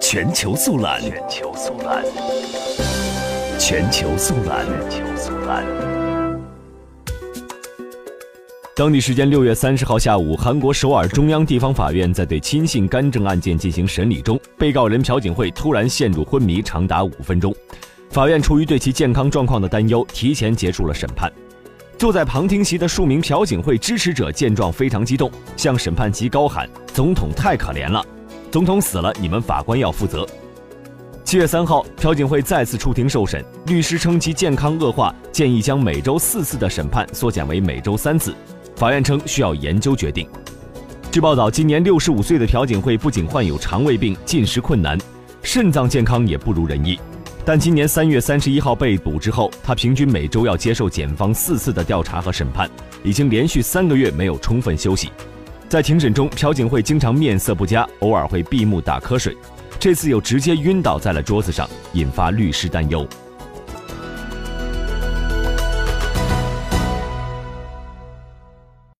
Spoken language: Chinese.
全球速览，全球速览，全球速览，全球速览。当地时间六月三十号下午，韩国首尔中央地方法院在对亲信干政案件进行审理中，被告人朴槿惠突然陷入昏迷，长达五分钟。法院出于对其健康状况的担忧，提前结束了审判。坐在旁听席的数名朴槿惠支持者见状非常激动，向审判席高喊：“总统太可怜了，总统死了，你们法官要负责。”七月三号，朴槿惠再次出庭受审，律师称其健康恶化，建议将每周四次的审判缩减为每周三次。法院称需要研究决定。据报道，今年六十五岁的朴槿惠不仅患有肠胃病、进食困难，肾脏健康也不如人意。但今年三月三十一号被捕之后，他平均每周要接受检方四次的调查和审判，已经连续三个月没有充分休息。在庭审中，朴槿惠经常面色不佳，偶尔会闭目打瞌睡，这次又直接晕倒在了桌子上，引发律师担忧。